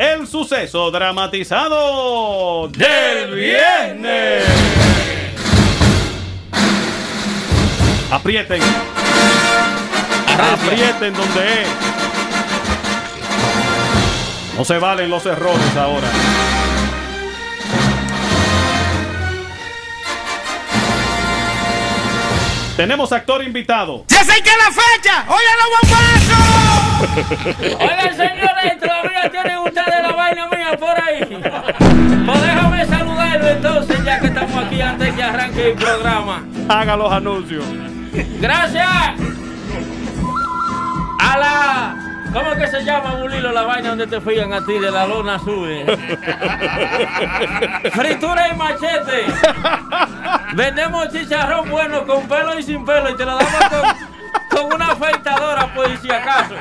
el suceso dramatizado del viernes. Aprieten. Aprieten donde es. No se valen los errores ahora. Tenemos actor invitado. ¡Ya sé que es la fecha! ¡Oye los bombazos! Oigan, señores, todavía tienen ustedes la vaina mía por ahí. Pues déjame saludarlo entonces, ya que estamos aquí antes que arranque el programa. Haga los anuncios. Gracias a la. ¿Cómo que se llama, Bulilo, la vaina donde te fían a ti de la lona sube? Fritura y machete. Vendemos chicharrón bueno con pelo y sin pelo y te lo damos con, con una afeitadora, pues si acaso.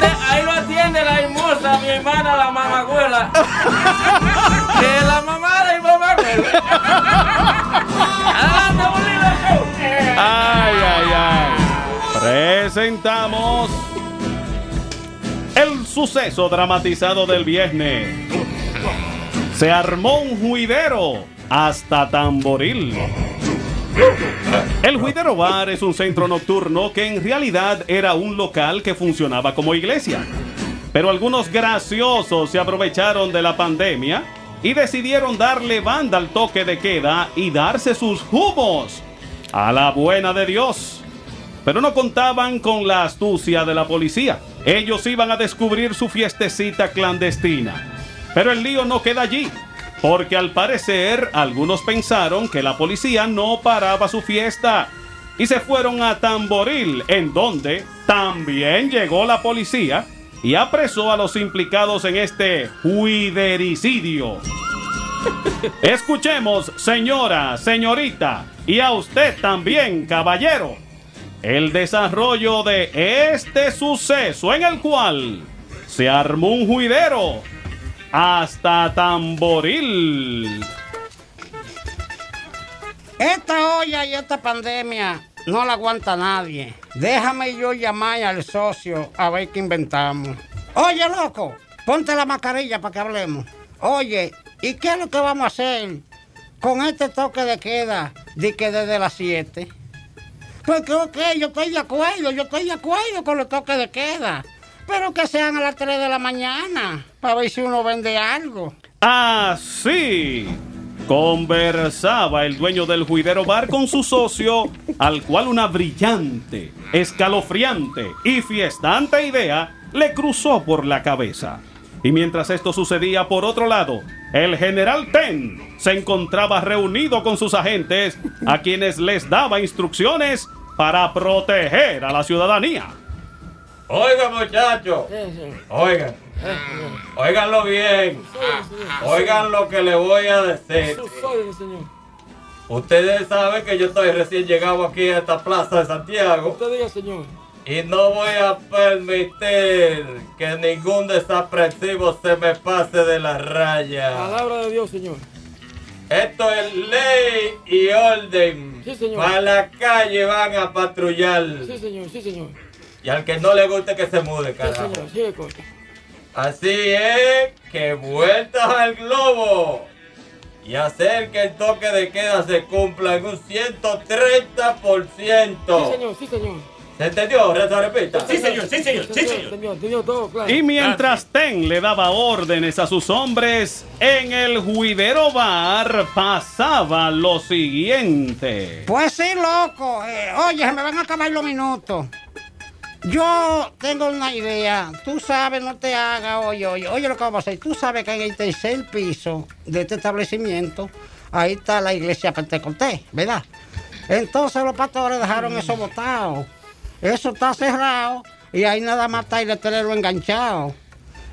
De- ahí lo atiende la hermosa, mi hermana, la mamagüela. Que es la mamá de mi mamagüela. Adelante, Bulilo ay. Presentamos el suceso dramatizado del viernes. Se armó un juidero hasta Tamboril. El Juidero Bar es un centro nocturno que en realidad era un local que funcionaba como iglesia. Pero algunos graciosos se aprovecharon de la pandemia y decidieron darle banda al toque de queda y darse sus humos a la buena de Dios. Pero no contaban con la astucia de la policía. Ellos iban a descubrir su fiestecita clandestina. Pero el lío no queda allí. Porque al parecer algunos pensaron que la policía no paraba su fiesta. Y se fueron a Tamboril, en donde también llegó la policía y apresó a los implicados en este juidericidio. Escuchemos, señora, señorita, y a usted también, caballero, el desarrollo de este suceso en el cual se armó un juidero hasta Tamboril. Esta olla y esta pandemia no la aguanta nadie. Déjame yo llamar al socio a ver qué inventamos. Oye, loco, ponte la mascarilla para que hablemos. Oye, ¿y qué es lo que vamos a hacer con este toque de queda de que desde las 7? Porque, ok, yo estoy de acuerdo, yo estoy de acuerdo con los toques de queda. Pero que sean a las 3 de la mañana, para ver si uno vende algo. Así conversaba el dueño del juidero bar con su socio, al cual una brillante, escalofriante y fiestante idea le cruzó por la cabeza. Y mientras esto sucedía por otro lado, el general Ten se encontraba reunido con sus agentes, a quienes les daba instrucciones para proteger a la ciudadanía. Oigan, muchachos. Oigan. Oiganlo bien. Oigan lo que le voy a decir. Ustedes saben que yo estoy recién llegado aquí a esta plaza de Santiago. Y no voy a permitir que ningún desaprensivo se me pase de la raya. Palabra de Dios, señor. Esto es ley y orden. Sí, señor. Para la calle van a patrullar. Sí, señor, sí, señor. Y al que no le guste que se mude, Sí, carajo. señor, sigue corto. Así es que vueltas al globo y hacer que el toque de queda se cumpla en un 130%. Sí, señor, sí, señor. ¿Se entendió? Repita. Sí, señor, sí, señor, sí, señor. Todo, claro. Y mientras Ten le daba órdenes a sus hombres, en el juidero bar pasaba lo siguiente. Pues sí, loco. Eh, oye, se me van a acabar los minutos. Yo tengo una idea. Tú sabes, no te hagas, oye, oye, oye lo que vamos a hacer. Tú sabes que en el tercer piso de este establecimiento, ahí está la iglesia Pentecostés, ¿verdad? Entonces los pastores dejaron eso botado. Eso está cerrado y ahí nada más está el letrero enganchado.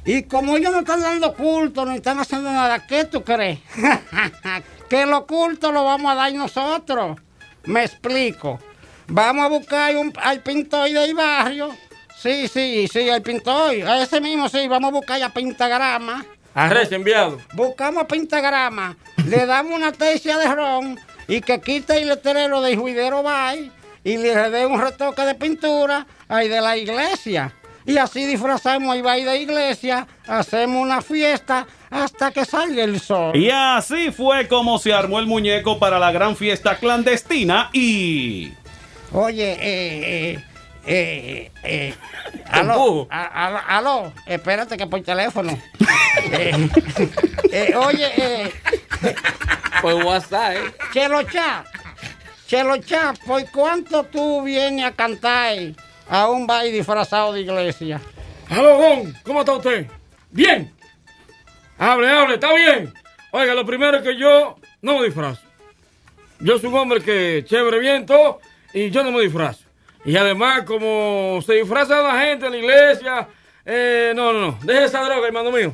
Y como ellos no están dando culto, no están haciendo nada, ¿qué tú crees? que los cultos lo vamos a dar nosotros. Me explico. Vamos a buscar un- al pintor del barrio. Sí, sí, sí, al pintor. A ese mismo, sí, vamos a buscar a Pintagrama. Arres, enviado. Buscamos a Pintagrama, le damos una tercia de ron y que quite el letrero del juidero Bay y le dé un retoque de pintura ahí de la iglesia. Y así disfrazamos ahí va ahí de iglesia, hacemos una fiesta hasta que salga el sol. Y así fue como se armó el muñeco para la gran fiesta clandestina y... Oye, eh, eh, eh, eh, aló, a- a- aló, espérate que por teléfono. Eh, eh, oye, eh, Por WhatsApp, ¿eh? Chelo Cha, Chelo Cha, ¿por cuánto tú vienes a cantar a un baile disfrazado de iglesia? Aló, Gon, ¿cómo está usted? Bien. Hable, hable, está bien. Oiga, lo primero es que yo no me disfrazo. Yo soy un hombre que chévere viento y yo no me disfrazo. Y además, como se disfraza la gente en la iglesia, eh, no, no, no. Deje esa droga, hermano mío.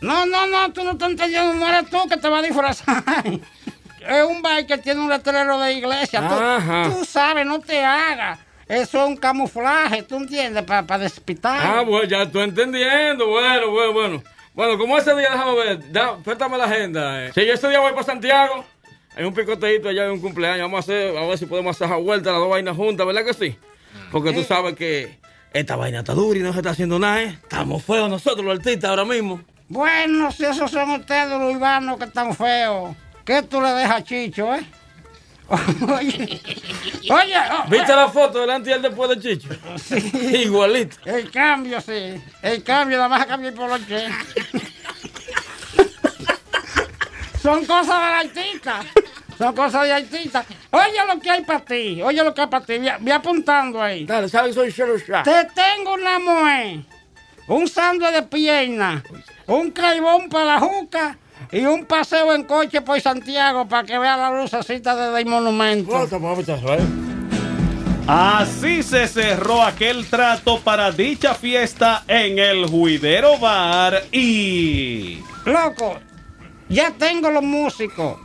No, no, no, tú no estás entendiendo, no eres tú que te vas a disfrazar. Es un baile que tiene un letrero de iglesia. Tú, tú sabes, no te hagas. Eso es un camuflaje, ¿tú entiendes? Para despitar. Ah, bueno, ya estoy entendiendo. Bueno, bueno, bueno. Bueno, como ese día, déjame ver, da, préstame la agenda. eh. Si yo ese día voy para Santiago, hay un picoteíto allá de un cumpleaños. Vamos a hacer, a ver si podemos hacer esa vuelta las dos vainas juntas, ¿verdad que sí? Porque tú sabes que esta vaina está dura y no se está haciendo nada, ¿eh? Estamos feos nosotros, los artistas, ahora mismo. Bueno, si esos son ustedes los urbanos que están feos, ¿qué tú le dejas a Chicho, eh? oye, oye, oh, ¿Viste la foto delante y el después de Chicho? Igualito. el cambio, sí. El cambio, nada más cambio por los che. Son cosas del artista. Son cosas de artista. Oye lo que hay para ti. Oye lo que hay para ti. Ve apuntando ahí. Dale, ¿sabes que soy Shero? Te tengo una mujer, un sándwich de pierna, un caibón para la juca y un paseo en coche por Santiago para que vea la lucecita desde el monumento. Así se cerró aquel trato para dicha fiesta en el Juidero Bar y... Loco, ya tengo los músicos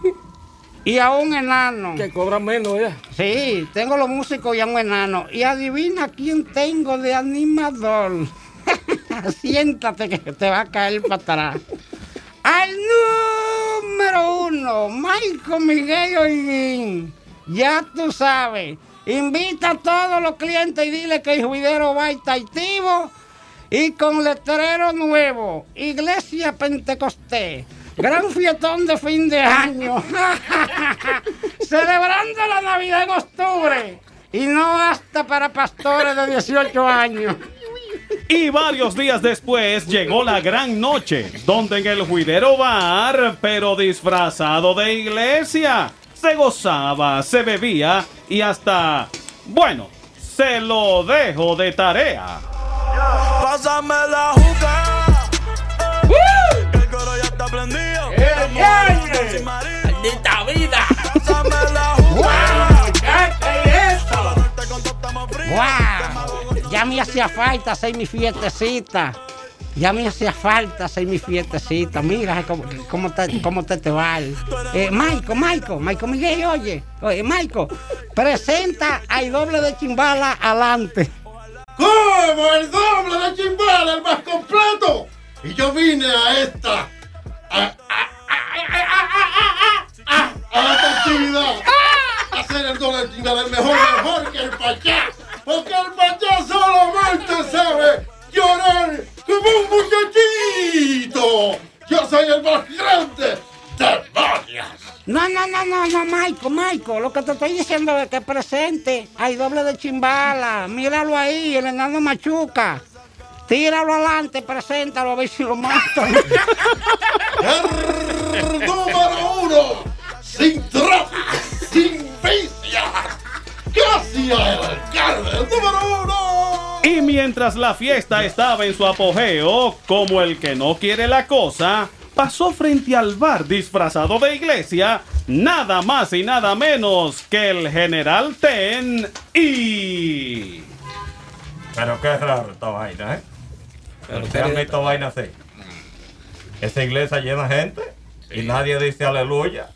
y a un enano. Que cobran menos ya. Sí, tengo los músicos y a un enano. Y adivina quién tengo de animador. Siéntate que te va a caer para atrás. Al número uno, Michael Miguel Holguín. Ya tú sabes. Invita a todos los clientes y dile que el juidero va a activo y con letrero nuevo. Iglesia Pentecostés. Gran fiestón de fin de año. Celebrando la Navidad en octubre. Y no hasta para pastores de 18 años. Y varios días después llegó la gran noche, donde en el Juidero Bar, pero disfrazado de iglesia, se gozaba, se bebía y hasta, bueno, se lo dejo de tarea. Pásame la juca. Que el coro ya está prendido. ¡Eh, ¡Maldita vida! Pásame la juca. ¡Wow! Ya me hacía falta hacer mi fiestecita. Ya me hacía falta hacer mi fiestecita. Mira cómo, cómo, te, cómo te, te va. Eh, Maico, Maico, Maico Miguel, oye. Oye, Maico, presenta al doble de chimbala adelante. ¿Cómo? El doble de chimbala, el más completo. Y yo vine a esta. a, a- a- esta actividad. A hacer el doble de chimbala, el mejor, mejor que el pachá. Porque el pachá solamente sabe llorar como un muchachito. Yo soy el más grande de varias. No, no, no, no, no, Maico, Maico. Lo que te estoy diciendo es que presente al doble de chimbala. Míralo ahí, el enano machuca. Tíralo adelante, preséntalo a ver si lo matan. Número uno, sin tráfico, sin casi al alcalde, número uno. Y mientras la fiesta estaba en su apogeo, como el que no quiere la cosa, pasó frente al bar disfrazado de iglesia, nada más y nada menos que el general Ten y... Pero qué raro esta vaina, ¿eh? ¿Ustedes han visto vaina así? Esa iglesia llena gente y nadie dice aleluya.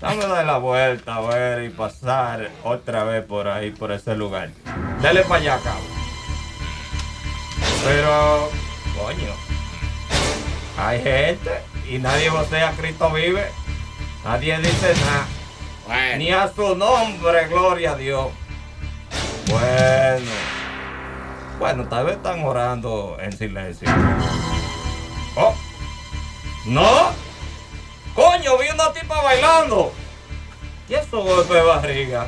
Dame dar la vuelta a ver y pasar otra vez por ahí, por ese lugar. Dele para allá, cabrón. Pero, coño, hay gente y nadie vocea Cristo vive. Nadie dice nada. Ni a su nombre, gloria a Dios. Bueno. Bueno, tal vez están orando en silencio. Oh. ¡No! ¡Coño! Vi una tipa bailando. ¿Y esos golpes de barriga?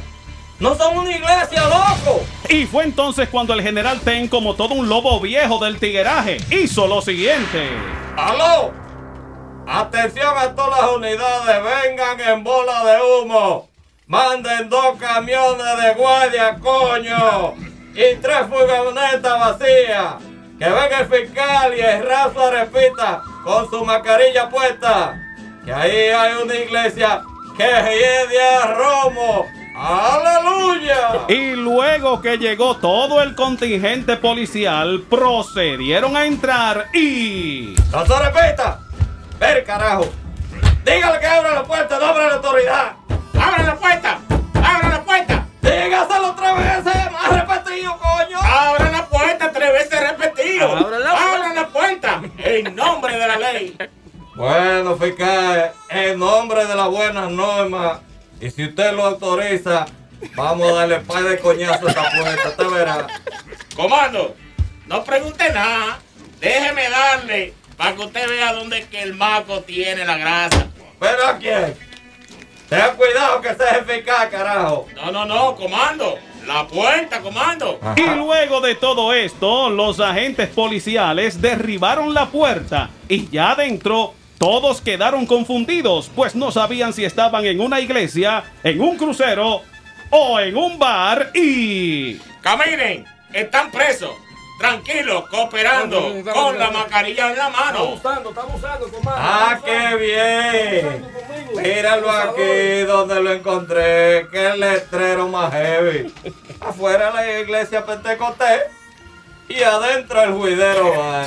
¡No son una iglesia, loco! Y fue entonces cuando el general Ten, como todo un lobo viejo del tigueraje, hizo lo siguiente. ¡Aló! Atención a todas las unidades, vengan en bola de humo. Manden dos camiones de guardia, coño. Y tres furgonetas vacías. Que venga el fiscal y el raso repita con su mascarilla puesta. Que ahí hay una iglesia que a Romo. ¡Aleluya! Y luego que llegó todo el contingente policial, procedieron a entrar y... ¡No se repita! ¡Ver, carajo! ¡Dígale que abra la puerta, no abra la autoridad! ¡Abra la puerta! ¡Abra la puerta! ¡Dígaselo tres veces! ¡Más repetido, coño! ¡Abra la puerta tres veces repetido! ¡Abra la puerta! ¡Abra la puerta! En nombre de la ley. Bueno, fiscal, en nombre de las buenas normas, y si usted lo autoriza, vamos a darle par de coñazo a esta puerta, usted verá. Comando, no pregunte nada. Déjeme darle para que usted vea dónde es que el maco tiene la grasa. ¿Pero a quién? Ten cuidado que ese es el fiscal, carajo. No, no, no, comando. La puerta, comando. Y luego de todo esto, los agentes policiales derribaron la puerta y ya adentro todos quedaron confundidos, pues no sabían si estaban en una iglesia, en un crucero o en un bar y... Caminen, están presos. Tranquilos, cooperando, con la mascarilla en la mano. usando, estamos usando, comando. ¡Ah, qué bien! Míralo aquí donde lo encontré, que el letrero más heavy. Afuera la iglesia Pentecostés y adentro el juidero bar.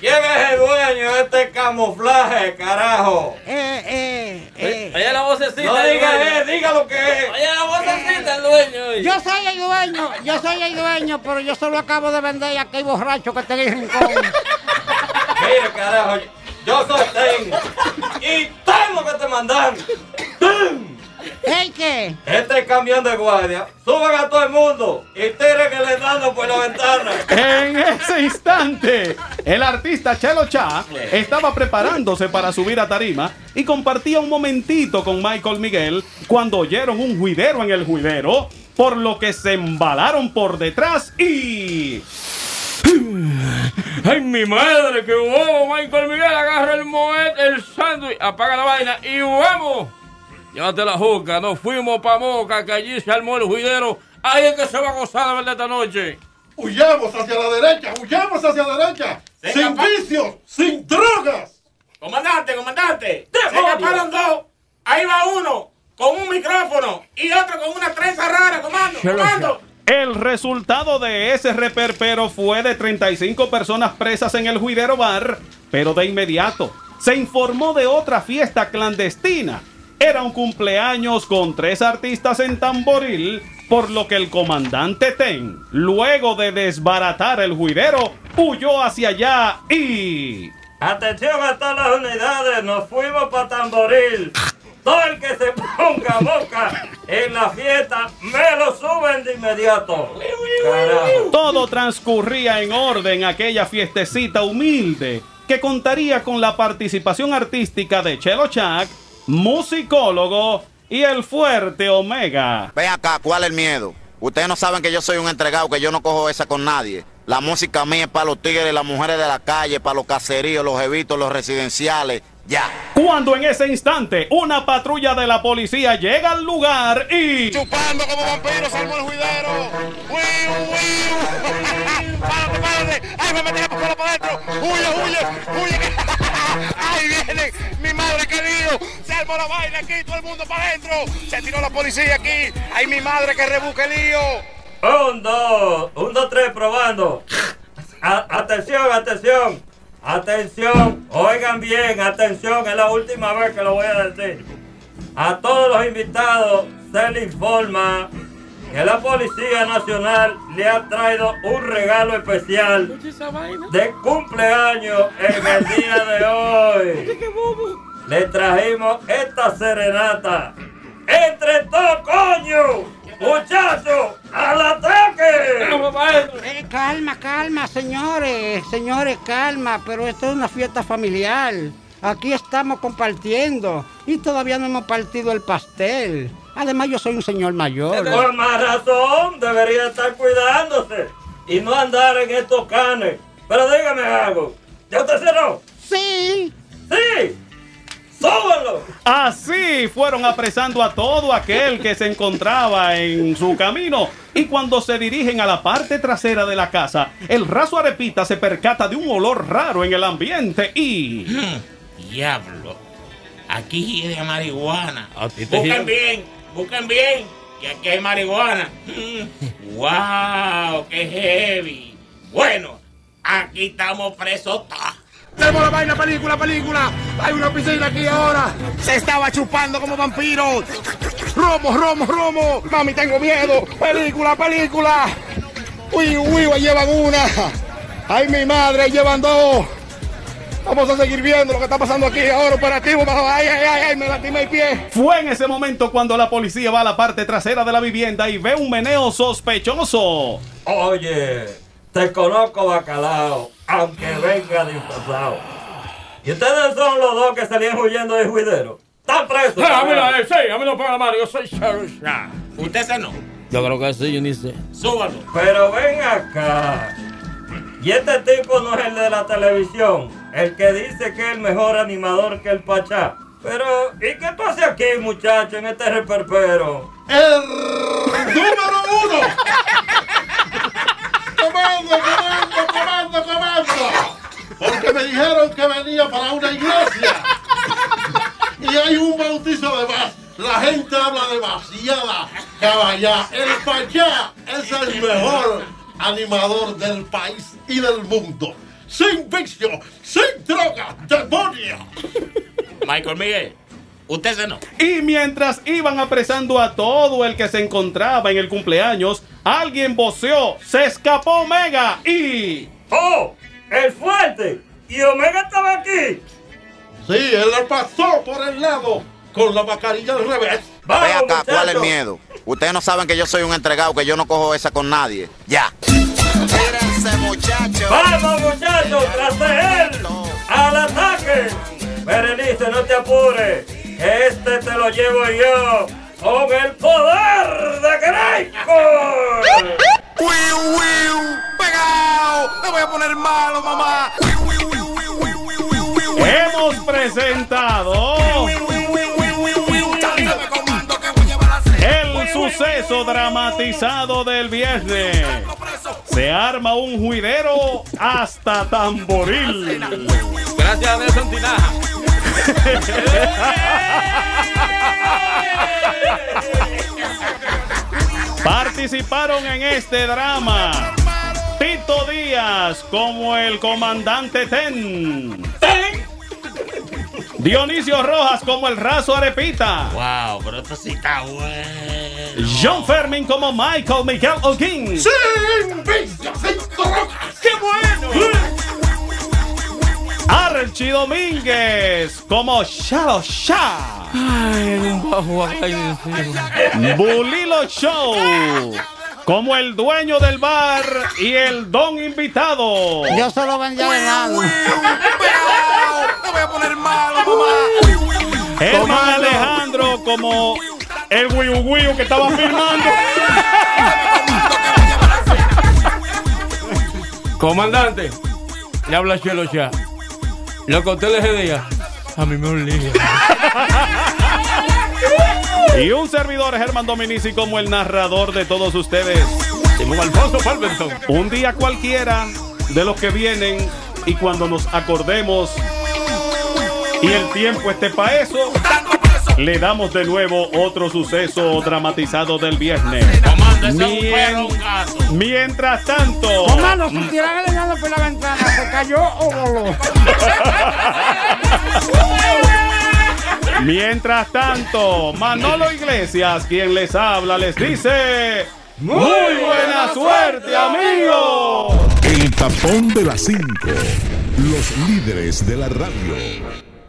¿Quién es el dueño de este camuflaje, carajo? Eh, eh, eh. Oye la vocecita. No diga dueño. eh, diga lo que es. Oye la vocecita el dueño. oye. Yo soy el dueño, yo soy el dueño, pero yo solo acabo de vender a aquel borracho que está en el rincón. Mira, carajo, yo soy Ten. Y Ten lo que te mandan. Ten. ¿El qué? Este camión de guardia, suban a todo el mundo y tiren el enano por la ventana. En ese instante, el artista Chelo Cha estaba preparándose para subir a tarima y compartía un momentito con Michael Miguel cuando oyeron un juidero en el juidero, por lo que se embalaron por detrás y... ¡Ay, mi madre! ¡Qué bobo! Michael Miguel agarra el moed, el sándwich, apaga la vaina y vamos. Llévate la juca, nos fuimos pa' Moca, que allí se armó el juidero. Ahí es que se va a gozar de verdad esta noche. Huyamos hacia la derecha, huyamos hacia la derecha. Venga, sin vicios, sin drogas. Comandante, comandante. Se escaparon dos. Ahí va uno con un micrófono y otro con una trenza rara, comando. Comando. El resultado de ese reperpero fue de 35 personas presas en el juidero bar, pero de inmediato se informó de otra fiesta clandestina. Era un cumpleaños con tres artistas en tamboril, por lo que el comandante Ten, luego de desbaratar el juidero, huyó hacia allá y... Atención a todas las unidades, nos fuimos para Tamboril. Todo el que se ponga boca en la fiesta, me lo suben de inmediato. Carajo. Todo transcurría en orden aquella fiestecita humilde que contaría con la participación artística de Chelo Chak, musicólogo y el fuerte Omega. Ven acá, ¿cuál es el miedo? Ustedes no saben que yo soy un entregado, que yo no cojo esa con nadie. La música mía es para los tigres, las mujeres de la calle, para los caseríos, los evitos, los residenciales. Ya. Cuando en ese instante una patrulla de la policía llega al lugar y... Chupando como vampiros, salmo el juidero. ¡Wiu, wiu! ¡Párate, párate! ¡Ay, me metí pistola para adentro! ¡Huye, huye, huye! ¡Ahí viene! ¡Mi madre querido! ¡Se armó la vaina aquí! ¡Todo el mundo para adentro! ¡Se tiró la policía aquí! ¡Ay, mi madre que rebusque el lío! Un, dos, un, dos, tres, probando. Atención, atención, atención. Oigan bien, atención, es la última vez que lo voy a decir. A todos los invitados se les informa que la Policía Nacional le ha traído un regalo especial de cumpleaños en el día de hoy. Le trajimos esta serenata. ¡Entre todos, coño! ¡Muchachos! ¡Al ataque! Eh, calma, calma, señores, señores, calma, pero esto es una fiesta familiar. Aquí estamos compartiendo y todavía no hemos partido el pastel. Además, yo soy un señor mayor. Por más razón, debería estar cuidándose y no andar en estos canes. Pero dígame algo, ¿ya usted cerró? Sí. ¡Sí! ¡Súbanlo! Así fueron apresando a todo aquel que se encontraba en su camino. Y cuando se dirigen a la parte trasera de la casa, el raso arepita se percata de un olor raro en el ambiente y... Diablo. Aquí de marihuana. Busquen bien, busquen bien. Que aquí hay marihuana. ¡Wow! ¡Qué heavy! Bueno, aquí estamos presos. Tenemos la vaina, película, película. Hay una piscina aquí ahora. Se estaba chupando como vampiro. Romo, romo, romo. Mami, tengo miedo. Película, película. Uy, uy, llevan una. Ay, mi madre, llevan dos. Vamos a seguir viendo lo que está pasando aquí ahora. Operativo. Ay, ay, ay, ay, me lastimé el pie. Fue en ese momento cuando la policía va a la parte trasera de la vivienda y ve un meneo sospechoso. Oye, te conozco bacalao, aunque venga disfrazado. ¿Y ustedes son los dos que salían huyendo del juidero? ¡Están presos! Ah, mira, eh, sí, a mí no paga la mano, yo soy Sheriff Shah. Usted se no. Yo creo que sí, yo ni sé. Súbalo. Pero ven acá. Y este tipo no es el de la televisión, el que dice que es el mejor animador que el Pachá. Pero, ¿y qué tú haces aquí, muchacho, en este reperpero? El número uno. Comando, comando, comando, comando. Porque me dijeron que venía para una iglesia. Y hay un bautizo de más. La gente habla demasiada caballá. El Pachá es el mejor animador del país y del mundo. Sin vicio, sin droga, demonio. Michael Miguel, usted se no. Y mientras iban apresando a todo el que se encontraba en el cumpleaños, alguien voceó, se escapó Omega y... ¡Oh! ¡El fuerte! ¿Y Omega estaba aquí? Sí, él le pasó por el lado con la mascarilla al revés. Ve acá, ¿cuál es el miedo? Ustedes no saben que yo soy un entregado, que yo no cojo esa con nadie. Ya. ¡Vamos, muchachos! ¡Tras de él! ¡Al ataque! Berenice, no te apures. Este te lo llevo yo con el poder de Greco. ¡Wiu, wiu! ¡Pegao! ¡Me voy a poner malo, mamá! Hemos presentado el suceso dramatizado del viernes. Se arma un juidero hasta tamboril. Gracias a Nelson Tinaja. Participaron en este drama Tito Díaz como el comandante Ten. Dionisio Rojas como el raso Arepita. Wow, pero esto sí está bueno. John Fermin como Michael Miguel O'King. Droga. ¡Qué bueno! Archie Domínguez como Shadow Shah. Bulilo Show como el dueño del bar y el don invitado. Yo solo vendía venado. ¡Me voy a poner malo, mamá! Alejandro como el Wiu Wiu que estaba filmando. Comandante, le habla Chelo Shah. Lo conté ese día. A mí me olía. Y un servidor Germán Dominici como el narrador de todos ustedes. Simón Alfonso Palmerton. Un día cualquiera de los que vienen y cuando nos acordemos y el tiempo esté para eso, le damos de nuevo otro suceso dramatizado del viernes. Mien- mientras tanto, Comando, si tiran el por la ventana, ¿se cayó o voló? mientras tanto, Manolo Iglesias, quien les habla, les dice muy buena suerte, amigos. El tapón de las 5. Los líderes de la radio.